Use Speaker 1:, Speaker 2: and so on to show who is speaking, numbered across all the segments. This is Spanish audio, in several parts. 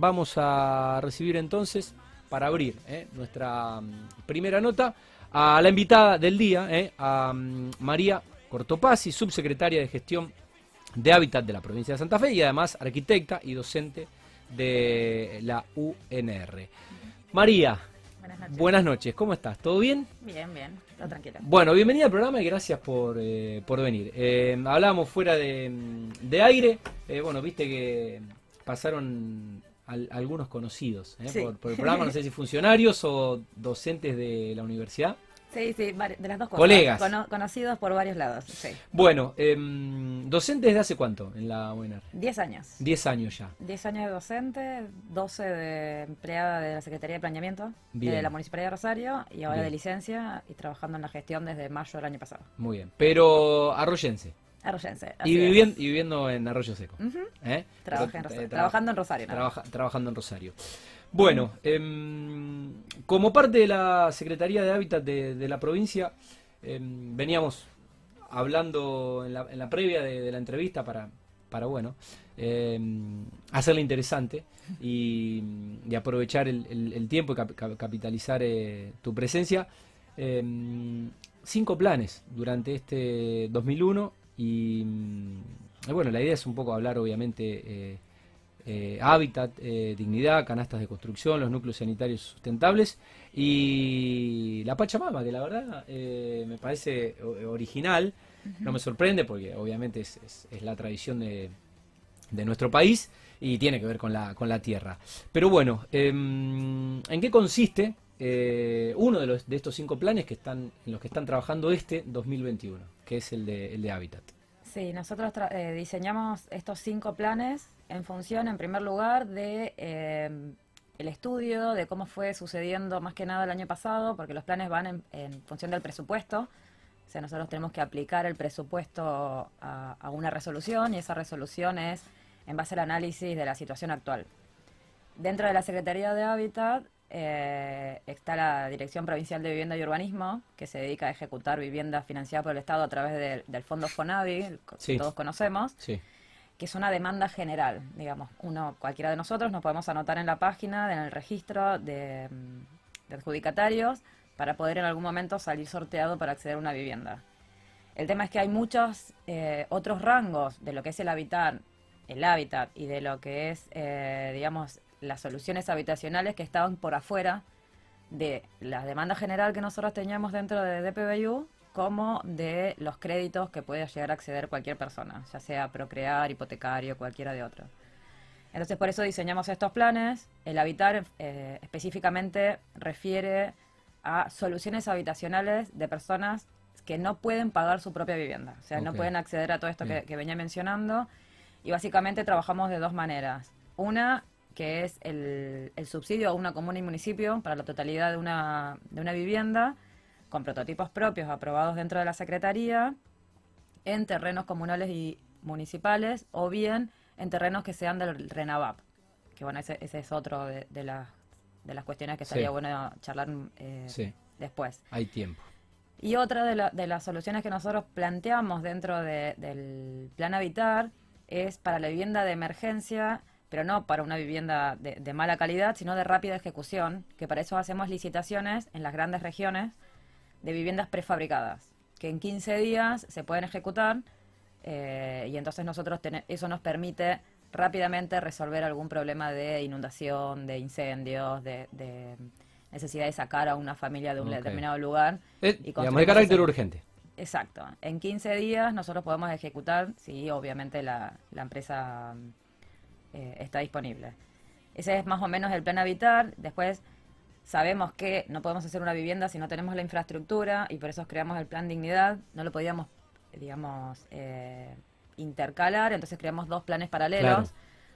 Speaker 1: Vamos a recibir entonces, para abrir eh, nuestra mm, primera nota, a la invitada del día, eh, a mm, María Cortopasi, subsecretaria de Gestión de Hábitat de la provincia de Santa Fe y además arquitecta y docente de la UNR. María,
Speaker 2: Buenas noches.
Speaker 1: buenas noches, ¿cómo estás? ¿Todo bien?
Speaker 2: Bien, bien, todo tranquilo.
Speaker 1: Bueno, bienvenida al programa y gracias por, eh, por venir. Eh, hablábamos fuera de, de aire, eh, bueno, viste que pasaron al- algunos conocidos eh,
Speaker 2: Sí.
Speaker 1: por, por el programa, no sé si funcionarios o docentes de la universidad.
Speaker 2: Sí, sí, de las dos cosas.
Speaker 1: Colegas.
Speaker 2: Cono- conocidos por varios lados, sí.
Speaker 1: Bueno, em, ¿docentes de hace cuánto en la UNR?
Speaker 2: Diez años.
Speaker 1: Diez años ya.
Speaker 2: Diez años de docente, 12 de empleada de la Secretaría de Planeamiento
Speaker 1: Bien.
Speaker 2: de la Municipalidad de Rosario y ahora
Speaker 1: Bien.
Speaker 2: de licencia y trabajando en la gestión desde mayo del año pasado.
Speaker 1: Muy bien. Pero arroyense.
Speaker 2: Arroyense.
Speaker 1: Y, viviendo, y viviendo en Arroyo Seco. ¿eh? Pero,
Speaker 2: en Rosario.
Speaker 1: eh,
Speaker 2: trabajando en Rosario.
Speaker 1: Trabaja- trabajando en Rosario. Bueno, em, como parte de la Secretaría de Hábitat de, de la provincia, em, veníamos hablando en la, en la previa de, de la entrevista para, para bueno, em, hacerla interesante y, y aprovechar el, el- el tiempo y cap- cap- capitalizar eh, tu presencia. Cinco planes durante este 2001 y, mm, bueno, la idea es un poco hablar obviamente eh, eh, hábitat, eh, dignidad, canastas de construcción, los núcleos sanitarios sustentables y la Pachamama, que la verdad me parece original, no me sorprende porque obviamente es, es- es la tradición de, de nuestro país y tiene que ver con la, con la tierra. Pero bueno, em, ¿en qué consiste eh, uno de, los, de estos cinco planes que están, en los que están trabajando este 2021, que es el de, el de hábitat?
Speaker 2: Sí, nosotros eh, diseñamos estos cinco planes en función, en primer lugar, de eh, el estudio de cómo fue sucediendo más que nada el año pasado, porque los planes van en, en función del presupuesto. O sea, nosotros tenemos que aplicar el presupuesto a, a una resolución y esa resolución es en base al análisis de la situación actual. Dentro de la Secretaría de Hábitat eh, está la Dirección Provincial de Vivienda y Urbanismo, que se dedica a ejecutar viviendas financiadas por el Estado a través del- del Fondo FONAVI, el que todos conocemos,
Speaker 1: Sí,
Speaker 2: que es una demanda general, digamos. Uno, cualquiera de nosotros nos podemos anotar en la página, en el registro de, de adjudicatarios, para poder en algún momento salir sorteado para acceder a una vivienda. El tema es que hay muchos eh, otros rangos de lo que es el hábitat, el hábitat y de lo que es, eh, digamos, las soluciones habitacionales que estaban por afuera de la demanda general que nosotros teníamos dentro de DPBU como de los créditos que puede llegar a acceder cualquier persona, ya sea procrear, hipotecario, cualquiera de otros. Entonces por eso diseñamos estos planes. El habitar eh, específicamente refiere a soluciones habitacionales de personas que no pueden pagar su propia vivienda, o sea, no pueden acceder a todo esto que, que venía mencionando. Y básicamente trabajamos de dos maneras. Una, que es el, el subsidio a una comuna y municipio para la totalidad de una, de una vivienda, con prototipos propios aprobados dentro de la Secretaría, en terrenos comunales y municipales, o bien en terrenos que sean del RENAVAP. Que bueno, ese, ese es otro de, de las, de las cuestiones que estaría
Speaker 1: Sí.
Speaker 2: bueno charlar eh,
Speaker 1: sí,
Speaker 2: después.
Speaker 1: hay tiempo.
Speaker 2: Y otra de, la- de las soluciones que nosotros planteamos dentro de- del plan Habitar es para la vivienda de emergencia, pero no para una vivienda de, de mala calidad, sino de rápida ejecución, que para eso hacemos licitaciones en las grandes regiones de viviendas prefabricadas, que en 15 días se pueden ejecutar eh, y entonces nosotros eso nos permite rápidamente resolver algún problema de inundación, de incendios, de, de necesidad de sacar a una familia de un determinado lugar.
Speaker 1: Eh,
Speaker 2: y
Speaker 1: digamos, de carácter
Speaker 2: ese-
Speaker 1: urgente.
Speaker 2: Exacto. En 15 días nosotros podemos ejecutar si obviamente la, la empresa eh, está disponible. Ese es más o menos el plan Habitar. Después sabemos que no podemos hacer una vivienda si no tenemos la infraestructura y por eso creamos el plan Dignidad. No lo podíamos, digamos, eh, intercalar, entonces creamos dos planes paralelos.
Speaker 1: Claro.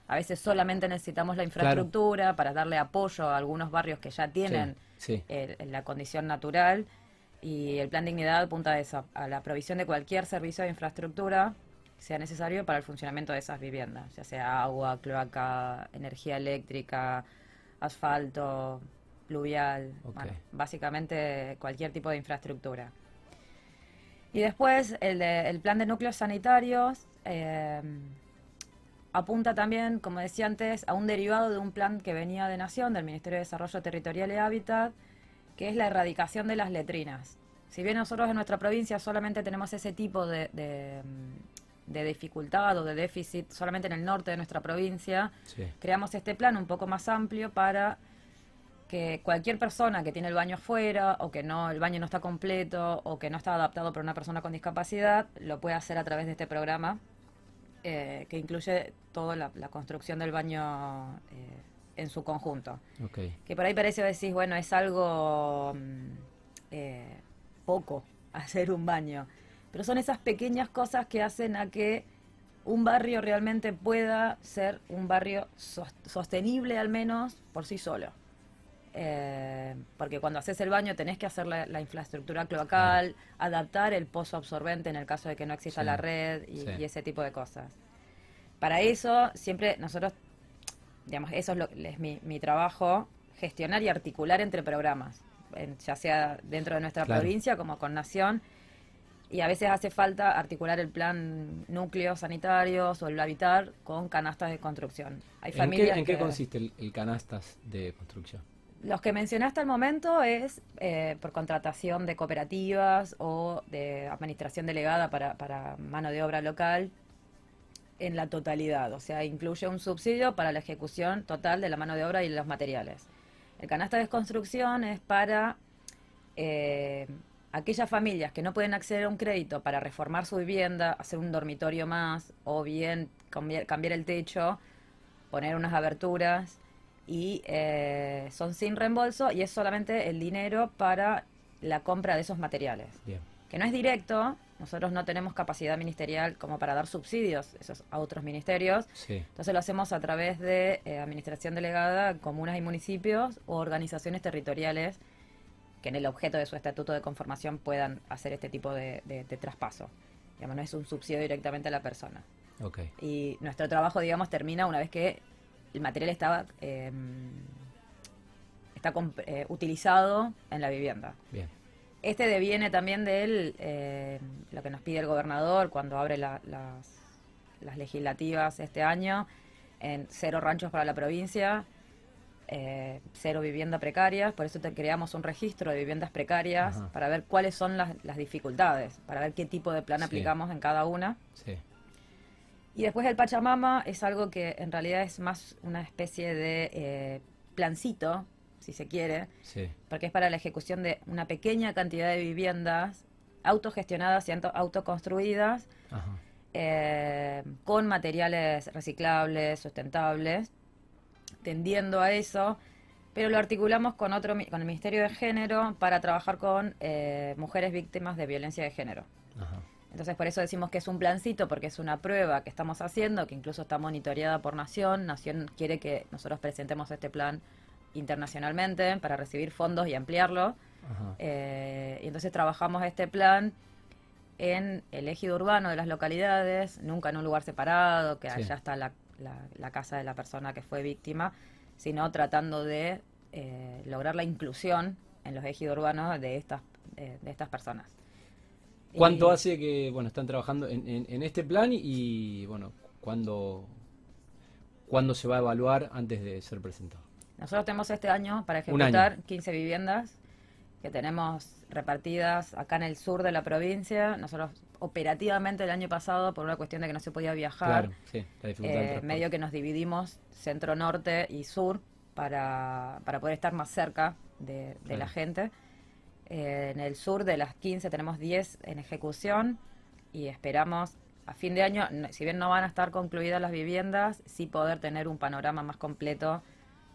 Speaker 2: A veces solamente necesitamos la infraestructura para darle apoyo a algunos barrios que ya tienen
Speaker 1: Sí, sí.
Speaker 2: el- la condición natural y el plan dignidad apunta a eso, a la provisión de cualquier servicio de infraestructura sea necesario para el funcionamiento de esas viviendas, ya sea agua, cloaca, energía eléctrica, asfalto, pluvial, bueno, básicamente cualquier tipo de infraestructura. Y después el, de- el plan de núcleos sanitarios, eh, apunta también, como decía antes, a un derivado de un plan que venía de Nación, del Ministerio de Desarrollo Territorial y Hábitat, que es la erradicación de las letrinas. Si bien nosotros en nuestra provincia solamente tenemos ese tipo de, de, dificultad o de déficit solamente en el norte de nuestra provincia, creamos este plan un poco más amplio para que cualquier persona que tiene el baño afuera o que no el baño no está completo o que no está adaptado para una persona con discapacidad lo puede hacer a través de este programa eh, que incluye toda la, construcción del baño eh, en su conjunto. Que por ahí parece decir, bueno, es algo mm, eh, poco hacer un baño, pero son esas pequeñas cosas que hacen a que un barrio realmente pueda ser un barrio sostenible al menos por sí solo. Eh, porque cuando haces el baño tenés que hacer la, infraestructura cloacal, adaptar el pozo absorbente en el caso de que no exista la red y, ese tipo de cosas. Para eso, siempre nosotros, digamos, eso es, lo, es mi, mi trabajo, gestionar y articular entre programas, ya sea dentro de nuestra provincia como con Nación. Y a veces hace falta articular el plan núcleos sanitarios o el habitar con canastas de construcción.
Speaker 1: Hay ¿En, qué, ¿en qué consiste el canastas de construcción?
Speaker 2: Los que mencioné hasta el momento es eh, por contratación de cooperativas o de administración delegada para, para mano de obra local en la totalidad, o sea, incluye un subsidio para la ejecución total de la mano de obra y los materiales. El canasta de construcción es para eh, aquellas familias que no pueden acceder a un crédito para reformar su vivienda, hacer un dormitorio más o bien cambiar el techo, poner unas aberturas y eh, son sin reembolso y es solamente el dinero para la compra de esos materiales. Que no es directo, nosotros no tenemos capacidad ministerial como para dar subsidios esos, a otros ministerios. Entonces lo hacemos a través de eh, administración delegada, comunas y municipios o organizaciones territoriales que en el objeto de su estatuto de conformación puedan hacer este tipo de, traspaso. Digamos, no es un subsidio directamente a la persona. Y nuestro trabajo, digamos, termina una vez que el material estaba em, está eh, utilizado en la vivienda. Bien. Este deviene también de eh, lo que nos pide el gobernador cuando abre las, legislativas este año, en cero ranchos para la provincia, eh, cero viviendas precarias, por eso te creamos un registro de viviendas precarias para ver cuáles son las, dificultades, para ver qué tipo de plan aplicamos en cada una. Sí. Y después el Pachamama es algo que en realidad es más una especie de eh, plancito, si se quiere, porque es para la ejecución de una pequeña cantidad de viviendas autogestionadas y autoconstruidas eh, con materiales reciclables, sustentables, tendiendo a eso, pero lo articulamos con otro con el Ministerio de Género para trabajar con eh, mujeres víctimas de violencia de género. Ajá. Entonces por eso decimos que es un plancito, porque es una prueba que estamos haciendo, que incluso está monitoreada por Nación. Nación quiere que nosotros presentemos este plan internacionalmente para recibir fondos y ampliarlo. Eh, y entonces trabajamos este plan en el ejido urbano de las localidades, nunca en un lugar separado, que allá está la, casa de la persona que fue víctima, sino tratando de eh, lograr la inclusión en los ejidos urbanos de estas, eh, de estas personas.
Speaker 1: ¿Cuánto hace que bueno están trabajando en, este plan y, bueno, ¿cuándo, cuándo se va a evaluar antes de ser presentado?
Speaker 2: Nosotros tenemos este año para ejecutar 15 viviendas que tenemos repartidas acá en el sur de la provincia. Nosotros operativamente el año pasado, por una cuestión de que no se podía viajar, eh, medio que nos dividimos centro-norte y sur para, para poder estar más cerca de, la gente. Eh, en el sur de las 15 tenemos 10 en ejecución y esperamos a fin de año, si bien no van a estar concluidas las viviendas, sí poder tener un panorama más completo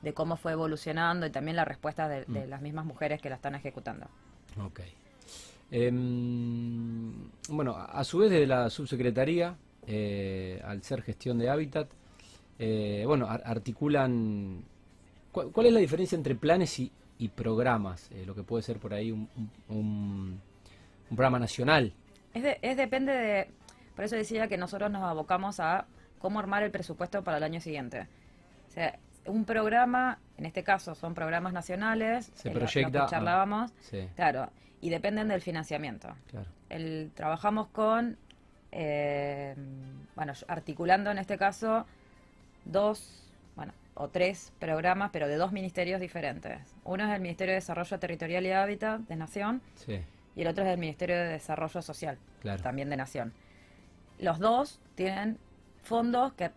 Speaker 2: de cómo fue evolucionando y también la respuesta de, mm. las mismas mujeres que la están ejecutando.
Speaker 1: Ok. Em, bueno, a su vez de la subsecretaría, eh, al ser gestión de hábitat, eh, bueno, articulan... ¿Cuál es la diferencia entre planes y, y programas, eh, lo que puede ser por ahí un, un, programa nacional.
Speaker 2: Es, es, depende de, por eso decía que nosotros nos abocamos a cómo armar el presupuesto para el año siguiente. O sea, un programa, en este caso son programas nacionales,
Speaker 1: se proyecta,
Speaker 2: que charlábamos, claro, y dependen del financiamiento. El, trabajamos con, eh, bueno, articulando en este caso dos, bueno, o tres programas, pero de dos ministerios diferentes. Uno es el Ministerio de Desarrollo Territorial y Hábitat de Nación
Speaker 1: Sí,
Speaker 2: y el otro es el Ministerio de Desarrollo Social,
Speaker 1: claro.
Speaker 2: también de Nación. Los dos tienen fondos, que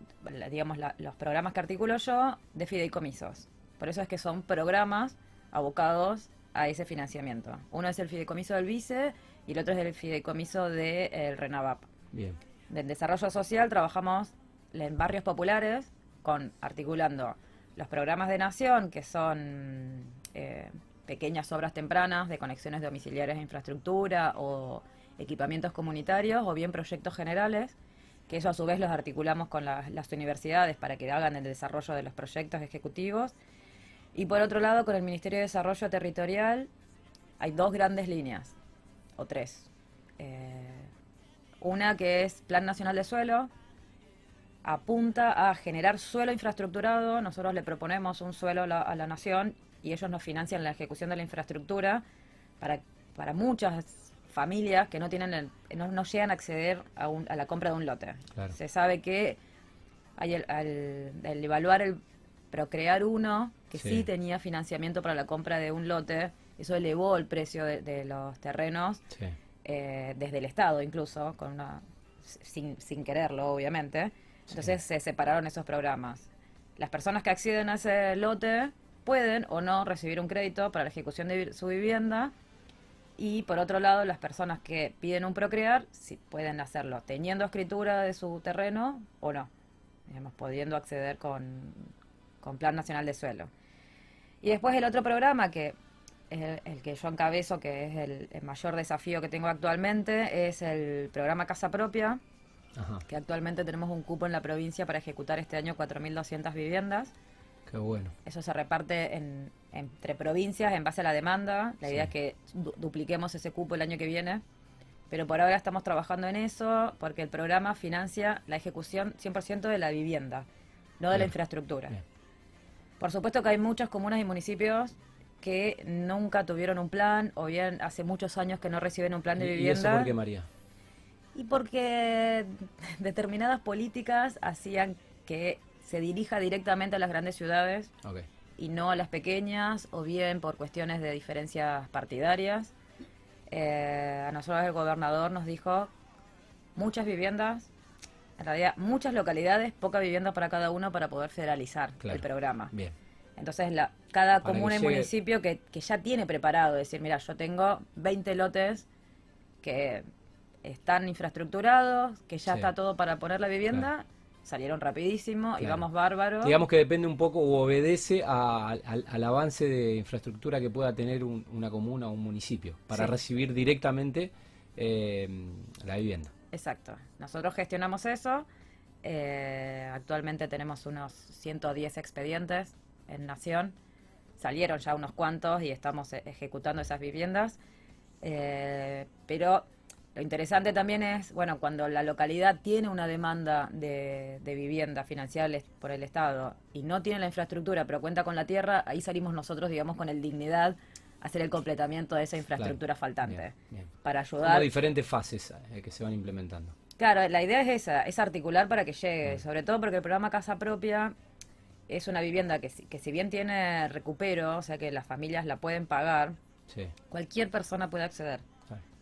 Speaker 2: digamos, la- los programas que articulo yo, de fideicomisos. Por eso es que son programas abocados a ese financiamiento. Uno es el fideicomiso del vice y el otro es el fideicomiso del RENAVAP.
Speaker 1: Bien.
Speaker 2: Del desarrollo social trabajamos en barrios populares con articulando los programas de nación, que son eh, pequeñas obras tempranas de conexiones domiciliarias de infraestructura o equipamientos comunitarios, o bien proyectos generales, que eso a su vez los articulamos con las- universidades para que hagan el desarrollo de los proyectos ejecutivos. Y por otro lado, con el Ministerio de Desarrollo Territorial hay dos grandes líneas, o tres. Eh, una que es Plan Nacional de Suelo, apunta a generar suelo infraestructurado. Nosotros le proponemos un suelo a la, a la nación y ellos nos financian la ejecución de la infraestructura para, para muchas familias que no tienen el- no, no llegan a acceder a, un- a la compra de un lote.
Speaker 1: Claro.
Speaker 2: Se sabe que hay el, al, el evaluar el procrear uno que sí.
Speaker 1: Sí.
Speaker 2: tenía financiamiento para la compra de un lote, eso elevó el precio de, de los terrenos
Speaker 1: Sí,
Speaker 2: eh, desde el Estado incluso, con una sin, sin quererlo, obviamente. Entonces se separaron esos programas. Las personas que acceden a ese lote pueden o no recibir un crédito para la ejecución de su vivienda. Y por otro lado, las personas que piden un procrear, sí pueden hacerlo teniendo escritura de su terreno o no, digamos, pudiendo acceder con, con Plan Nacional de Suelo. Y después el otro programa que es el, el que yo encabezo, que es el, el mayor desafío que tengo actualmente, es el programa Casa Propia,
Speaker 1: ajá,
Speaker 2: que actualmente tenemos un cupo en la provincia para ejecutar este año 4.200 viviendas.
Speaker 1: qué bueno.
Speaker 2: Eso se reparte en- entre provincias en base a la demanda. La idea es que du- dupliquemos ese cupo el año que viene. Pero por ahora estamos trabajando en eso porque el programa financia la ejecución 100% de la vivienda, no de la infraestructura.
Speaker 1: Bien.
Speaker 2: Por supuesto que hay muchas comunas y municipios que nunca tuvieron un plan o bien hace muchos años que no reciben un plan de
Speaker 1: ¿Y- ¿Y
Speaker 2: vivienda.
Speaker 1: eso por qué, María?
Speaker 2: Y porque determinadas políticas hacían que se dirija directamente a las grandes ciudades
Speaker 1: Ok,
Speaker 2: y no a las pequeñas, o bien por cuestiones de diferencias partidarias. Eh, a nosotros el gobernador nos dijo muchas viviendas, en realidad muchas localidades, poca vivienda para cada uno para poder federalizar
Speaker 1: Claro.
Speaker 2: el programa.
Speaker 1: bien.
Speaker 2: Entonces, la, cada
Speaker 1: Para
Speaker 2: comuna y
Speaker 1: llegue-
Speaker 2: municipio que, que ya tiene preparado, decir, mira, yo tengo 20 lotes que están infraestructurados, que ya
Speaker 1: Sí.
Speaker 2: está todo para poner la vivienda, salieron rapidísimo y vamos bárbaro.
Speaker 1: Digamos que depende un poco o obedece a- al, al avance de infraestructura que pueda tener un- una comuna o un municipio para
Speaker 2: Sí.
Speaker 1: recibir directamente eh, la vivienda.
Speaker 2: Exacto. Nosotros gestionamos eso. Eh, actualmente tenemos unos 110 expedientes en Nación. Salieron ya unos cuantos y estamos e- ejecutando esas viviendas. Eh, pero lo interesante también es, bueno, cuando la localidad tiene una demanda de, de vivienda financiada por el Estado y no tiene la infraestructura, pero cuenta con la tierra, ahí salimos nosotros, digamos, con el dignidad a hacer el completamiento de esa infraestructura
Speaker 1: Claro.
Speaker 2: faltante.
Speaker 1: Bien, bien.
Speaker 2: Para
Speaker 1: Como
Speaker 2: ayudar
Speaker 1: diferentes fases eh, que se van implementando.
Speaker 2: Claro, la idea es esa, es articular para que llegue, sobre todo porque el programa Casa Propia es una vivienda que, si- que si bien tiene recupero, o sea que las familias la pueden pagar,
Speaker 1: Sí,
Speaker 2: cualquier persona puede acceder,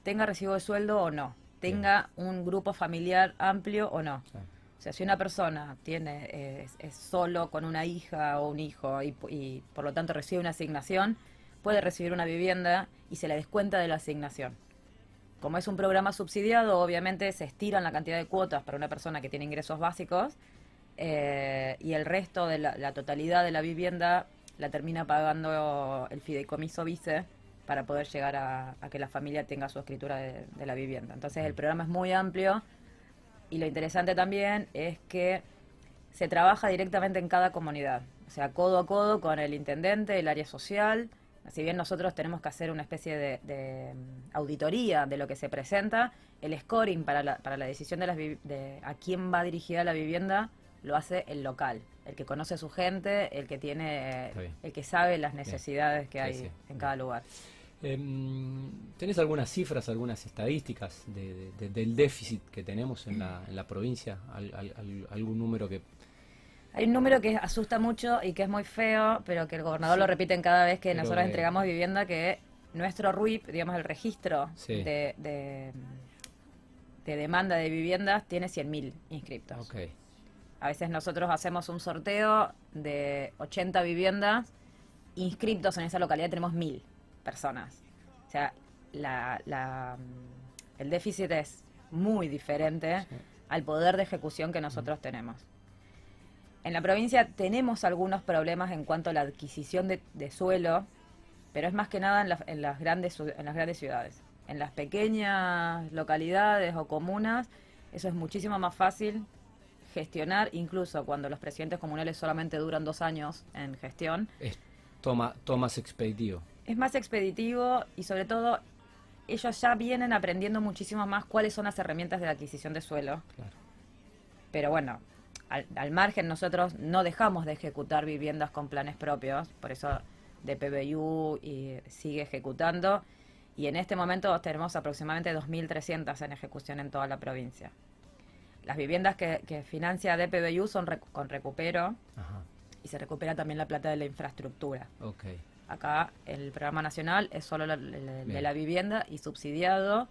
Speaker 2: tenga recibo de sueldo o no, tenga un grupo familiar amplio o no. O sea, si una persona tiene eh, es, es solo con una hija o un hijo y, y por lo tanto recibe una asignación, puede recibir una vivienda y se le descuenta de la asignación. Como es un programa subsidiado, obviamente se estiran la cantidad de cuotas para una persona que tiene ingresos básicos eh, y el resto de la, la totalidad de la vivienda la termina pagando el fideicomiso vice para poder llegar a, a que la familia tenga su escritura de, de la vivienda. Entonces el programa es muy amplio y lo interesante también es que se trabaja directamente en cada comunidad, o sea, codo a codo con el intendente, el área social. Si bien nosotros tenemos que hacer una especie de, de, mm, auditoría de lo que se presenta, el scoring para la, para la decisión de, las de a quién va dirigida la vivienda lo hace el local, el que conoce a su gente, el que tiene, el que sabe las necesidades que hay
Speaker 1: sí.
Speaker 2: en cada lugar.
Speaker 1: Em, ¿Tenés algunas cifras, algunas estadísticas de- de- de- del déficit que tenemos en la, en la provincia? Al- al- al- ¿Algún número que,
Speaker 2: Hay un número que asusta mucho y que es muy feo, pero que el gobernador lo repite cada vez que nosotros entregamos vivienda, que nuestro RUIP, digamos el registro de, de, demanda de viviendas, tiene 100.000 inscriptos. A veces nosotros hacemos un sorteo de 80 viviendas, inscriptos en esa localidad tenemos 1.000 personas. O sea, la, el déficit es muy diferente al poder de ejecución que nosotros tenemos. En la provincia tenemos algunos problemas en cuanto a la adquisición de, suelo, pero es más que nada en, las grandes, en las grandes ciudades. En las pequeñas localidades o comunas, eso es muchísimo más fácil gestionar, incluso cuando los presidentes comunales solamente duran dos años en gestión.
Speaker 1: Es toma, más expeditivo.
Speaker 2: Es más expeditivo y sobre todo ellos ya vienen aprendiendo muchísimo más cuáles son las herramientas de la adquisición de suelo. Pero bueno, al, margen nosotros no dejamos de ejecutar viviendas con planes propios, por eso DPBU y sigue ejecutando y en este momento tenemos aproximadamente 2.300 en ejecución en toda la provincia. Las viviendas que, financia DPBU son con recupero y se recupera también la plata de la infraestructura. Acá el programa nacional es solo de la vivienda y subsidiado,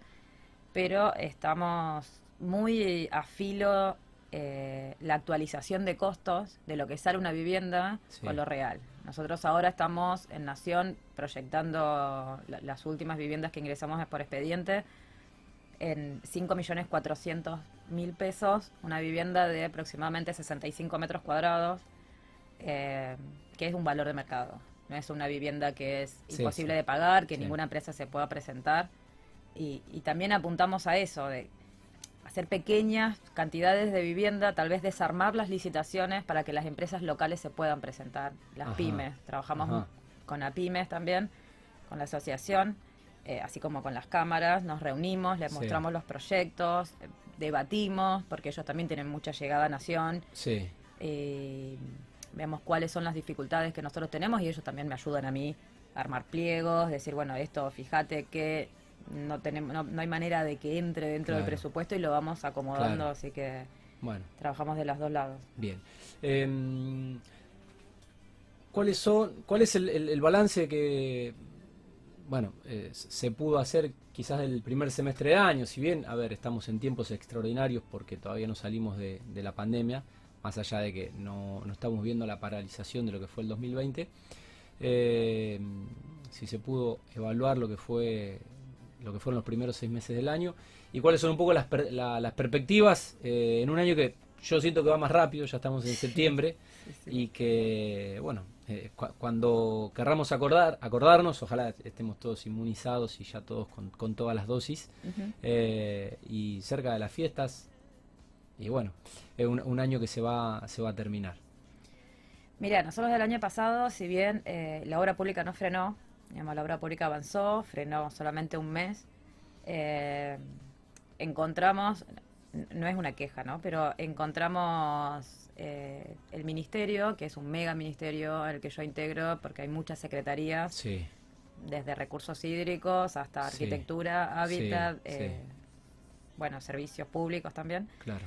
Speaker 2: pero estamos muy a filo eh, la actualización de costos de lo que sale una vivienda con lo real. Nosotros ahora estamos en Nación proyectando las últimas viviendas que ingresamos por expediente en 5.400.000 pesos, una vivienda de aproximadamente 65 metros cuadrados, eh, que es un valor de mercado. No es una vivienda que es imposible de pagar, que ninguna empresa se pueda presentar. Y, y, también apuntamos a eso, de hacer pequeñas cantidades de vivienda, tal vez desarmar las licitaciones para que las empresas locales se puedan presentar, las pymes. Trabajamos con las pymes también, con la asociación, eh, así como con las cámaras, nos reunimos, les mostramos los proyectos, eh, debatimos, porque ellos también tienen mucha llegada a Nación. Sí. Eh, vemos cuáles son las dificultades que nosotros tenemos y ellos también me ayudan a mí a armar pliegos, decir, bueno, esto, fíjate que no tenemos no, hay manera de que entre dentro del presupuesto y lo vamos acomodando, así que bueno. trabajamos de los dos lados.
Speaker 1: Bien. Eh, ¿Cuáles son, cuál es el, balance que bueno eh, se pudo hacer quizás el primer semestre de año? Si bien, a ver, estamos en tiempos extraordinarios porque todavía no salimos de, la pandemia, más allá de que no, no, estamos viendo la paralización de lo que fue el 2020. Eh, si se pudo evaluar lo que fue lo que fueron los primeros seis meses del año y cuáles son un poco las, las perspectivas eh, en un año que yo siento que va más rápido, ya estamos en septiembre y que, bueno, eh, cuando querramos acordar, acordarnos, ojalá estemos todos inmunizados y ya todos con, todas las dosis eh, y cerca de las fiestas y bueno, es un, año que se va, se va a terminar.
Speaker 2: Mira, nosotros del año pasado, si bien la obra pública no frenó, la obra pública avanzó, frenó solamente un mes. Eh, encontramos, no es una queja, ¿no? Pero encontramos eh, el ministerio, que es un mega ministerio el que yo integro, porque hay muchas secretarías, sí. desde recursos hídricos hasta arquitectura, hábitat, eh, bueno, servicios públicos también. Claro.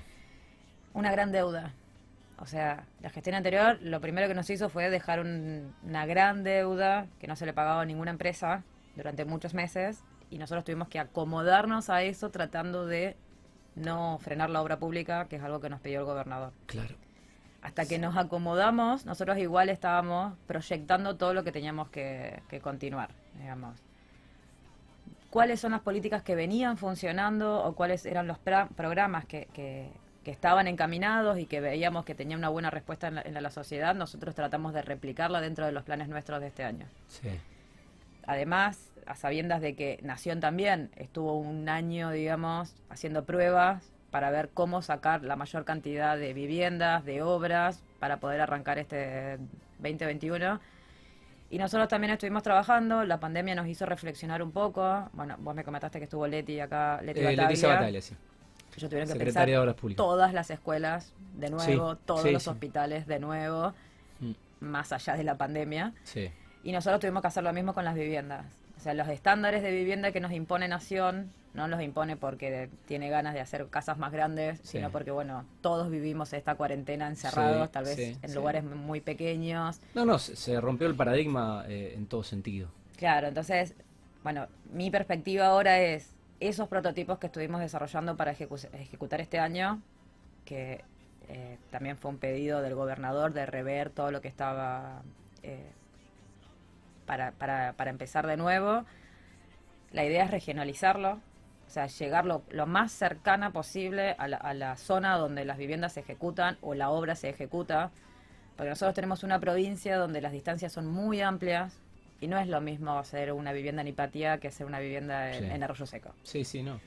Speaker 2: Una gran deuda o sea, la gestión anterior lo primero que nos hizo fue dejar una gran deuda que no se le pagaba a ninguna empresa durante muchos meses y nosotros tuvimos que acomodarnos a eso tratando de no frenar la obra pública, que es algo que nos pidió el gobernador. Claro. Hasta que nos acomodamos, nosotros igual estábamos proyectando todo lo que teníamos que, continuar, digamos. ¿Cuáles son las políticas que venían funcionando o cuáles eran los programas que, que estaban encaminados y que veíamos que tenían una buena respuesta en la, sociedad, nosotros tratamos de replicarla dentro de los planes nuestros de este año. Sí. Además, a sabiendas de que Nación también estuvo un año, digamos, haciendo pruebas para ver cómo sacar la mayor cantidad de viviendas, de obras, para poder arrancar este 2021. Y nosotros también estuvimos trabajando, la pandemia nos hizo reflexionar un poco. Bueno, vos me comentaste que estuvo Leti acá, Leti eh, Bataglia. sí ellos tuvieron que pensar todas las escuelas de nuevo, todos los hospitales de nuevo, mm. más allá de la pandemia. Y nosotros tuvimos que hacer lo mismo con las viviendas. O sea, los estándares de vivienda que nos impone Nación no los impone porque tiene ganas de hacer casas más grandes, sino porque, bueno, todos vivimos esta cuarentena encerrados, tal vez en lugares muy pequeños.
Speaker 1: No, no, se, rompió el paradigma eh, en todo sentido.
Speaker 2: Claro, entonces, bueno, mi perspectiva ahora es esos prototipos que estuvimos desarrollando para ejecutar este año, que eh, también fue un pedido del gobernador de rever todo lo que estaba eh, para, para, para, empezar de nuevo. La idea es regionalizarlo, o sea, llegar lo, más cercana posible a la, a la, zona donde las viviendas se ejecutan o la obra se ejecuta, porque nosotros tenemos una provincia donde las distancias son muy amplias y no es lo mismo hacer una vivienda en Hipatía que hacer una vivienda en Arroyo Seco.
Speaker 1: Sí, sí, no.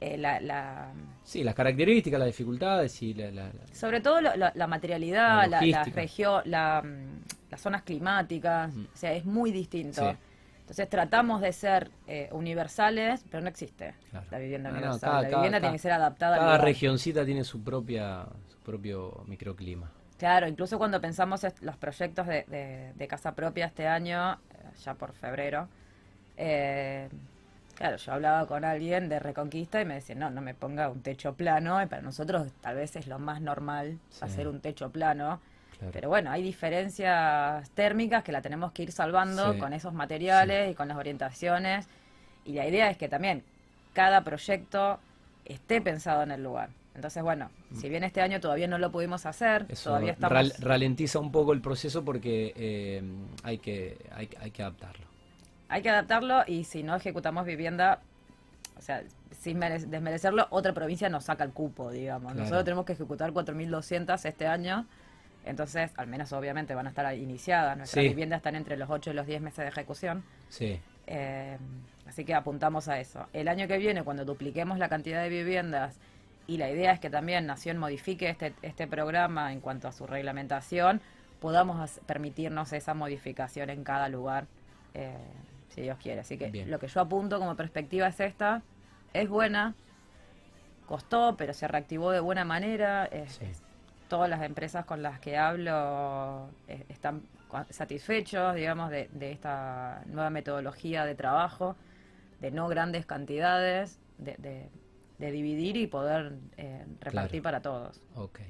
Speaker 2: Eh, la,
Speaker 1: Sí, las características, las dificultades y la...
Speaker 2: Sobre todo la, materialidad, la, región, mm, las zonas climáticas, mm. o sea, es muy distinto. Entonces tratamos de ser eh, universales, pero no existe la vivienda universal. la vivienda tiene que ser adaptada.
Speaker 1: Cada regioncita tiene su propia su propio microclima.
Speaker 2: Claro, incluso cuando pensamos los proyectos de, casa propia este año, ya por febrero, eh, Claro, yo hablaba con alguien de Reconquista y me decía, no, no me ponga un techo plano, y para nosotros tal vez es lo más normal hacer un techo plano. Pero bueno, hay diferencias térmicas que la tenemos que ir salvando con esos materiales y con las orientaciones. Y la idea es que también cada proyecto esté pensado en el lugar. Entonces, bueno, si bien este año todavía no lo pudimos hacer, todavía estamos...
Speaker 1: ralentiza un poco el proceso porque eh, hay, que, hay, hay que adaptarlo
Speaker 2: hay que adaptarlo y si no ejecutamos vivienda, o sea, sin desmerecerlo, otra provincia nos saca el cupo, digamos. Nosotros tenemos que ejecutar 4.200 este año, entonces, al menos obviamente van a estar iniciadas. Nuestras viviendas están entre los 8 y los 10 meses de ejecución.
Speaker 1: Sí.
Speaker 2: Eh, así que apuntamos a eso. El año que viene, cuando dupliquemos la cantidad de viviendas, y la idea es que también Nación modifique este, este programa en cuanto a su reglamentación, podamos permitirnos esa modificación en cada lugar. Eh, si Dios quiere. Así que lo que yo apunto como perspectiva es esta, es buena, costó, pero se reactivó de buena manera. todas las empresas con las que hablo eh, están satisfechos, digamos, de, esta nueva metodología de trabajo, de no grandes cantidades, de, dividir y poder eh, repartir para todos.
Speaker 1: Ok.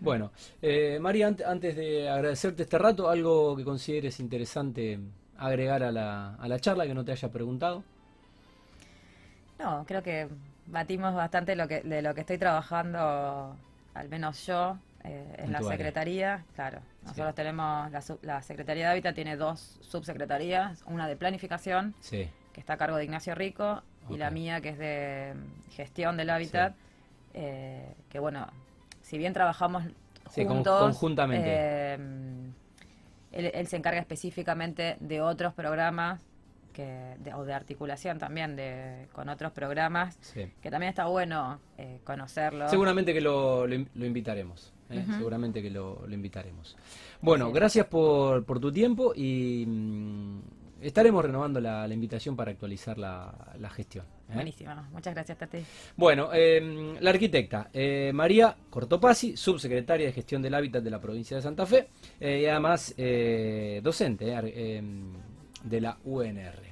Speaker 1: Bueno, eh, María, antes de agradecerte este rato, algo que consideres interesante agregar a la, a la charla que no te haya preguntado?
Speaker 2: No, creo que batimos bastante lo que, de lo que estoy trabajando, al menos yo, eh, en, la Secretaría. Claro, nosotros tenemos, la, la, Secretaría de Hábitat tiene dos subsecretarías, una de planificación, que está a cargo de Ignacio Rico, y la mía, que es de gestión del hábitat, eh, que bueno, si bien trabajamos juntos,
Speaker 1: conjuntamente.
Speaker 2: Eh, él, se encarga específicamente de otros programas que, o de articulación también de, con otros programas, que también está bueno eh, conocerlo.
Speaker 1: Seguramente que lo, lo, invitaremos. ¿eh? Seguramente que lo, invitaremos. Bueno, gracias por, por, tu tiempo y mm, estaremos renovando la, invitación para actualizar la, gestión.
Speaker 2: ¿eh? Buenísimo, muchas gracias Tati.
Speaker 1: Bueno, em, la arquitecta María Cortopasi, subsecretaria de Gestión del Hábitat de la provincia de Santa Fe y además docente em, de la UNR.